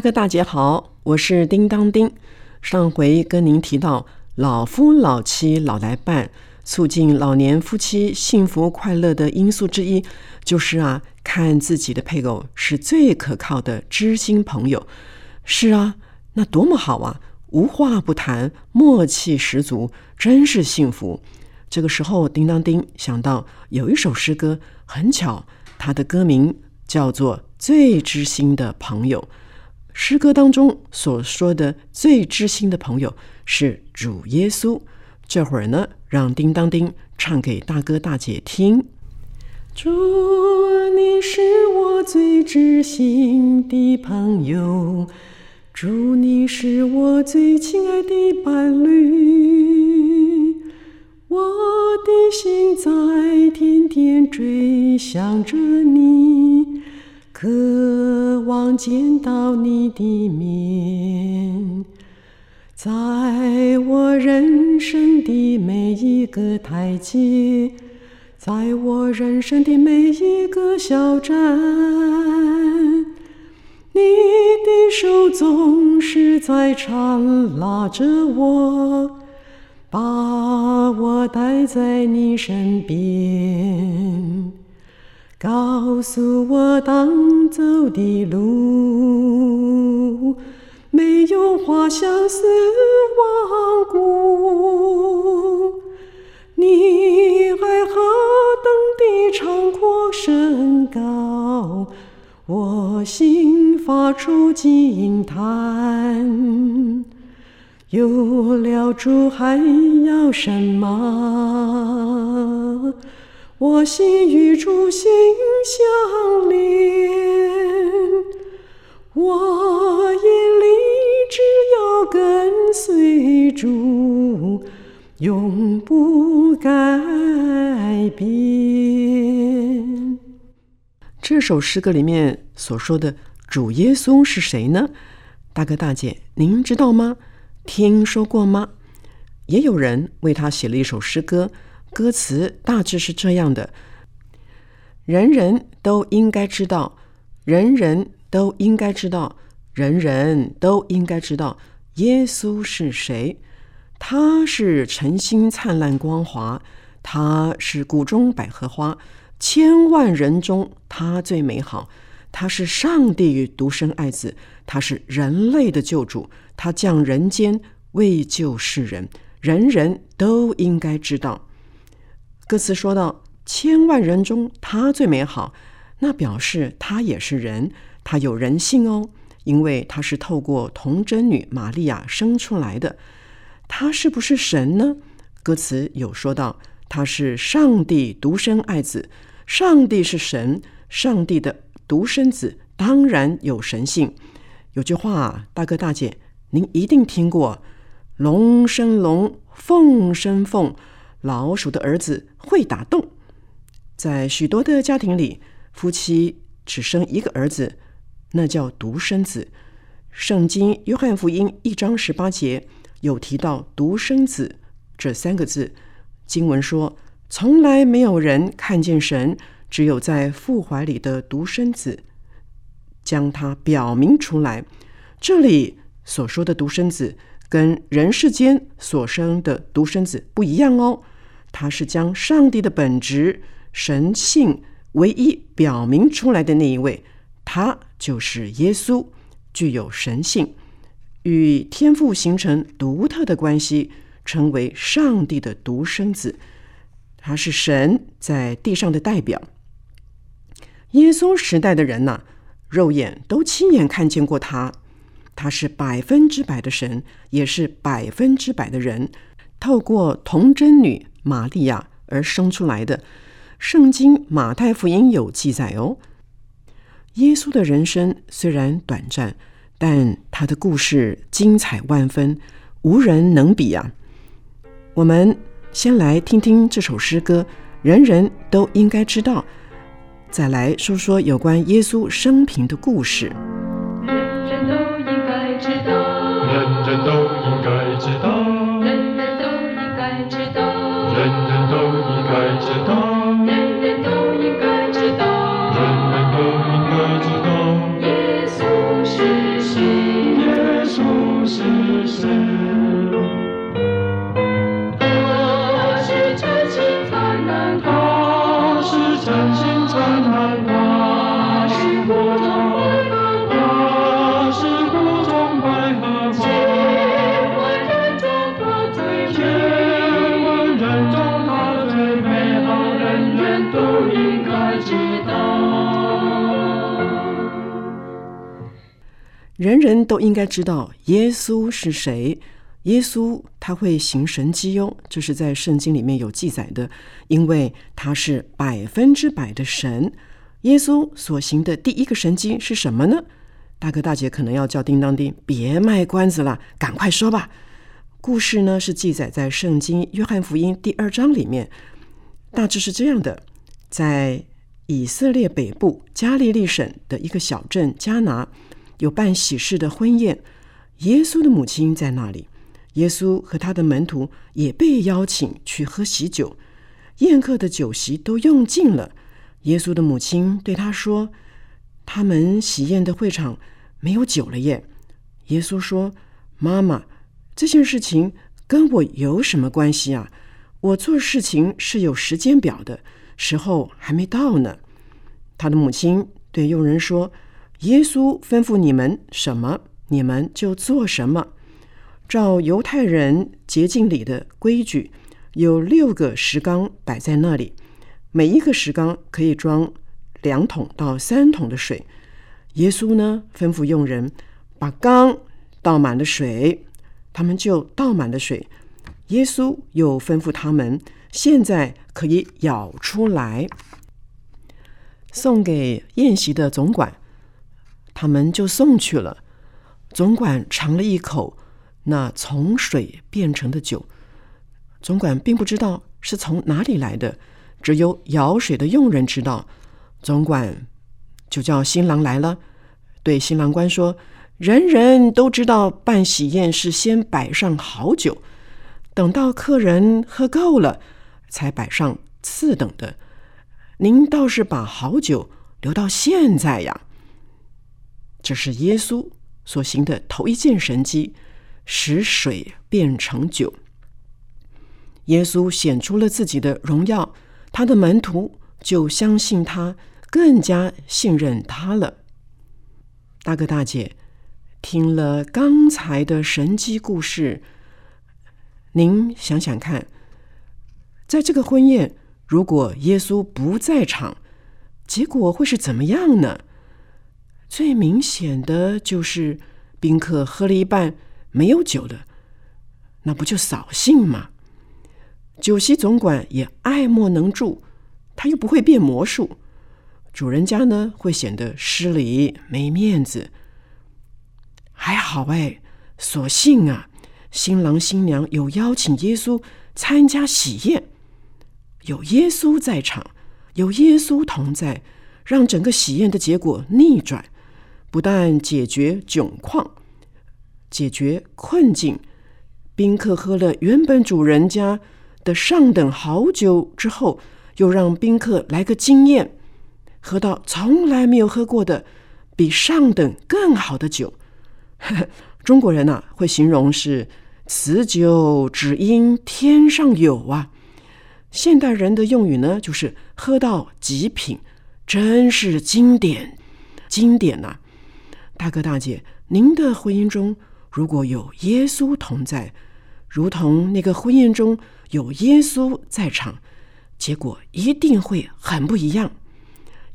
大哥大姐好，我是叮当叮。上回跟您提到，老夫老妻老来伴，促进老年夫妻幸福快乐的因素之一，就是啊，看自己的配偶是最可靠的知心朋友。是啊，那多么好啊，无话不谈，默契十足，真是幸福。这个时候，叮当叮想到有一首诗歌，很巧，它的歌名叫做《最知心的朋友》。诗歌当中所说的最知心的朋友是主耶稣。这会儿呢，让叮当叮唱给大哥大姐听。主，你是我最知心的朋友，主，你是我最亲爱的伴侣，我的心在天天追想着你。渴望见到你的面，在我人生的每一个台阶，在我人生的每一个小站，你的手总是在缠拉着我，把我带在你身边。告诉我当走的路，没有花相思亡故。你爱何等的长阔深高，我心发出惊叹。有了主还要什么？我心与主心相连，我眼里只要跟随主，永不改变。这首诗歌里面所说的主耶稣是谁呢？大哥大姐，您知道吗？听说过吗？也有人为他写了一首诗歌。歌词大致是这样的：人人都应该知道，人人都应该知道，人人都应该知道耶稣是谁。他是晨星灿烂光华，他是谷中百合花，千万人中他最美好。他是上帝与独生爱子，他是人类的救主，他降人间为救世人，人人都应该知道。歌词说到：“千万人中，他最美好。”那表示他也是人，他有人性哦，因为他是透过童贞女玛利亚生出来的。他是不是神呢？歌词有说到，他是上帝独生爱子。上帝是神，上帝的独生子当然有神性。有句话，大哥大姐，您一定听过：“龙生龙，凤生凤。”老鼠的儿子会打洞，在许多的家庭里，夫妻只生一个儿子，那叫独生子。圣经约翰福音一章十八节有提到“独生子”这三个字。经文说：“从来没有人看见神，只有在父怀里的独生子将他表明出来。”这里所说的独生子，跟人世间所生的独生子不一样哦。他是将上帝的本质、神性唯一表明出来的那一位，他就是耶稣，具有神性，与天父形成独特的关系，成为上帝的独生子。他是神在地上的代表。耶稣时代的人呐，肉眼都亲眼看见过他，他是百分之百的神，也是百分之百的人。透过童贞女玛利亚而生出来的，圣经马太福音有记载哦。耶稣的人生虽然短暂，但他的故事精彩万分，无人能比啊！我们先来听听这首诗歌，人人都应该知道。再来说说有关耶稣生平的故事。人人都应知道，人人都应该知道，人人都应该知道，人人都应该知道，人人都应该知道，人人都应该知道，耶稣是谁？耶稣是谁？他是真心灿烂，他是真心灿烂，人人都应该知道耶稣是谁。耶稣他会行神迹哦，这是在圣经里面有记载的，因为他是百分之百的神。耶稣所行的第一个神迹是什么呢？大哥大姐可能要叫叮当叮，别卖关子了，赶快说吧。故事呢是记载在圣经约翰福音第二章里面，大致是这样的：在以色列北部加利利省的一个小镇加拿，有办喜事的婚宴，耶稣的母亲在那里。耶稣和他的门徒也被邀请去喝喜酒，宴客的酒席都用尽了。耶稣的母亲对他说：“他们喜宴的会场没有酒了耶。”耶稣说：“妈妈，这件事情跟我有什么关系啊？我做事情是有时间表的，时候还没到呢。”他的母亲对佣人说：“耶稣吩咐你们什么，你们就做什么。”照犹太人洁净礼的规矩，有六个石缸摆在那里，每一个石缸可以装两桶到三桶的水。耶稣呢，吩咐佣人把缸倒满了水，他们就倒满了水。耶稣又吩咐他们，现在可以舀出来，送给宴席的总管。他们就送去了。总管尝了一口。那从水变成的酒，总管并不知道是从哪里来的，只有舀水的佣人知道。总管就叫新郎来了，对新郎官说：“人人都知道办喜宴是先摆上好酒，等到客人喝够了，才摆上次等的。您倒是把好酒留到现在呀！”这是耶稣所行的头一件神迹。使水变成酒。耶稣显出了自己的荣耀，他的门徒就相信他，更加信任他了。大哥大姐，听了刚才的神迹故事，您想想看，在这个婚宴，如果耶稣不在场，结果会是怎么样呢？最明显的就是宾客喝了一半。没有酒的，那不就扫兴吗？酒席总管也爱莫能助，他又不会变魔术，主人家呢会显得失礼没面子。还好哎，所幸啊，新郎新娘有邀请耶稣参加喜宴，有耶稣在场，有耶稣同在，让整个喜宴的结果逆转，不但解决窘况。解决困境，宾客喝了原本主人家的上等好酒之后，又让宾客来个惊艳，喝到从来没有喝过的比上等更好的酒。中国人呐，会形容是此酒只应天上有啊。现代人的用语呢，就是喝到极品，真是经典，经典呐！大哥大姐，您的婚姻中。如果有耶稣同在，如同那个婚宴中有耶稣在场，结果一定会很不一样。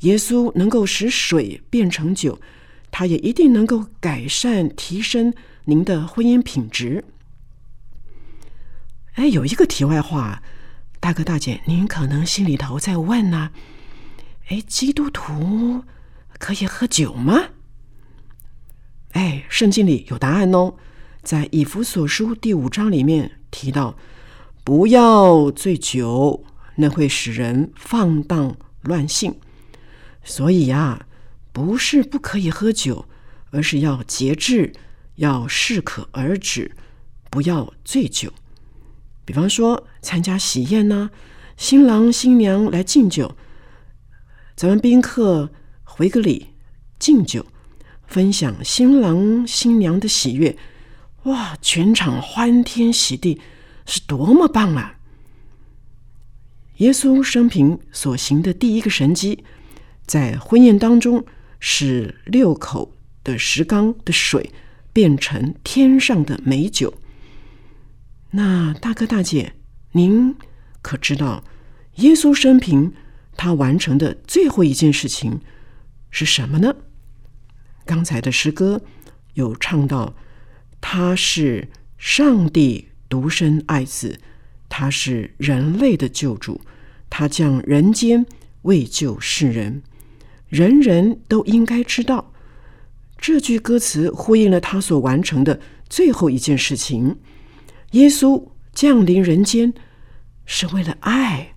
耶稣能够使水变成酒，他也一定能够改善、提升您的婚姻品质。哎，有一个题外话，大哥大姐，您可能心里头在问呐、哎，基督徒可以喝酒吗？哎，圣经里有答案哦，在以弗所书第五章里面提到，不要醉酒，那会使人放荡乱性。所以呀、不是不可以喝酒，而是要节制，要适可而止，不要醉酒。比方说参加喜宴呐、新郎新娘来敬酒，咱们宾客回个礼敬酒，分享新郎新娘的喜悦，哇，全场欢天喜地，是多么棒啊！耶稣生平所行的第一个神迹，在婚宴当中，使六口的石缸的水变成天上的美酒。那大哥大姐，您可知道耶稣生平他完成的最后一件事情是什么呢？刚才的诗歌有唱到，他是上帝独生爱子，他是人类的救主，他降人间为救世人，人人都应该知道。这句歌词呼应了他所完成的最后一件事情。耶稣降临人间是为了爱，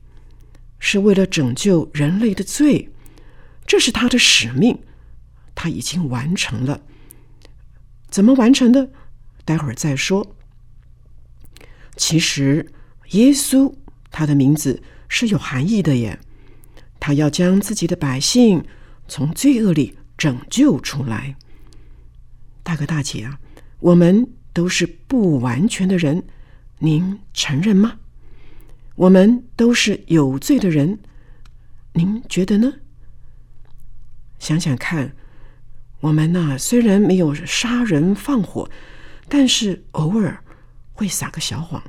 是为了拯救人类的罪，这是他的使命，他已经完成了。怎么完成的？待会儿再说。其实，耶稣他的名字是有含义的耶，他要将自己的百姓从罪恶里拯救出来。大哥大姐啊，我们都是不完全的人，您承认吗？我们都是有罪的人，您觉得呢？想想看，我们呐、虽然没有杀人放火，但是偶尔会撒个小谎。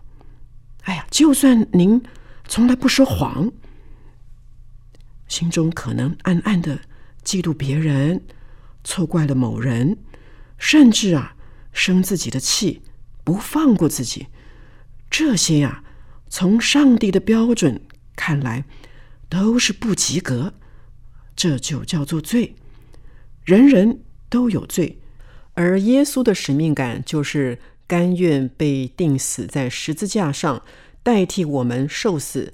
哎呀，就算您从来不说谎，心中可能暗暗的嫉妒别人，错怪了某人，甚至啊生自己的气，不放过自己。这些呀、从上帝的标准看来，都是不及格，这就叫做罪。人人都有罪，而耶稣的使命感就是甘愿被钉死在十字架上，代替我们受死，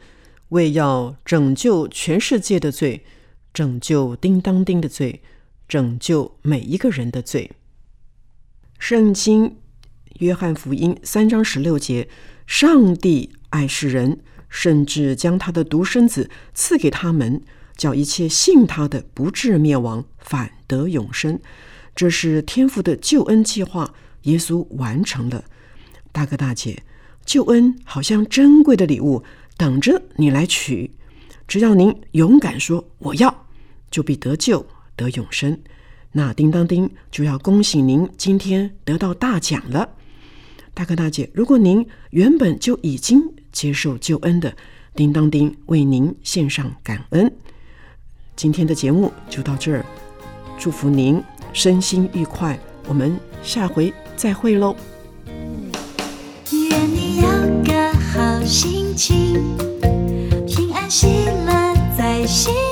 为要拯救全世界的罪，拯救叮当叮的罪，拯救每一个人的罪。圣经约翰福音三章十六节，上帝爱世人，甚至将他的独生子赐给他们，叫一切信他的不至灭亡，反得永生。这是天父的救恩计划，耶稣完成了。大哥大姐，救恩好像珍贵的礼物，等着你来取。只要您勇敢说我要，就必得救得永生。那叮当叮就要恭喜您今天得到大奖了。大哥大姐，如果您原本就已经接受救恩的，叮当叮为您献上感恩。今天的节目就到这儿。祝福您身心愉快我们下回再会喽。愿你有个好心情平安喜乐在心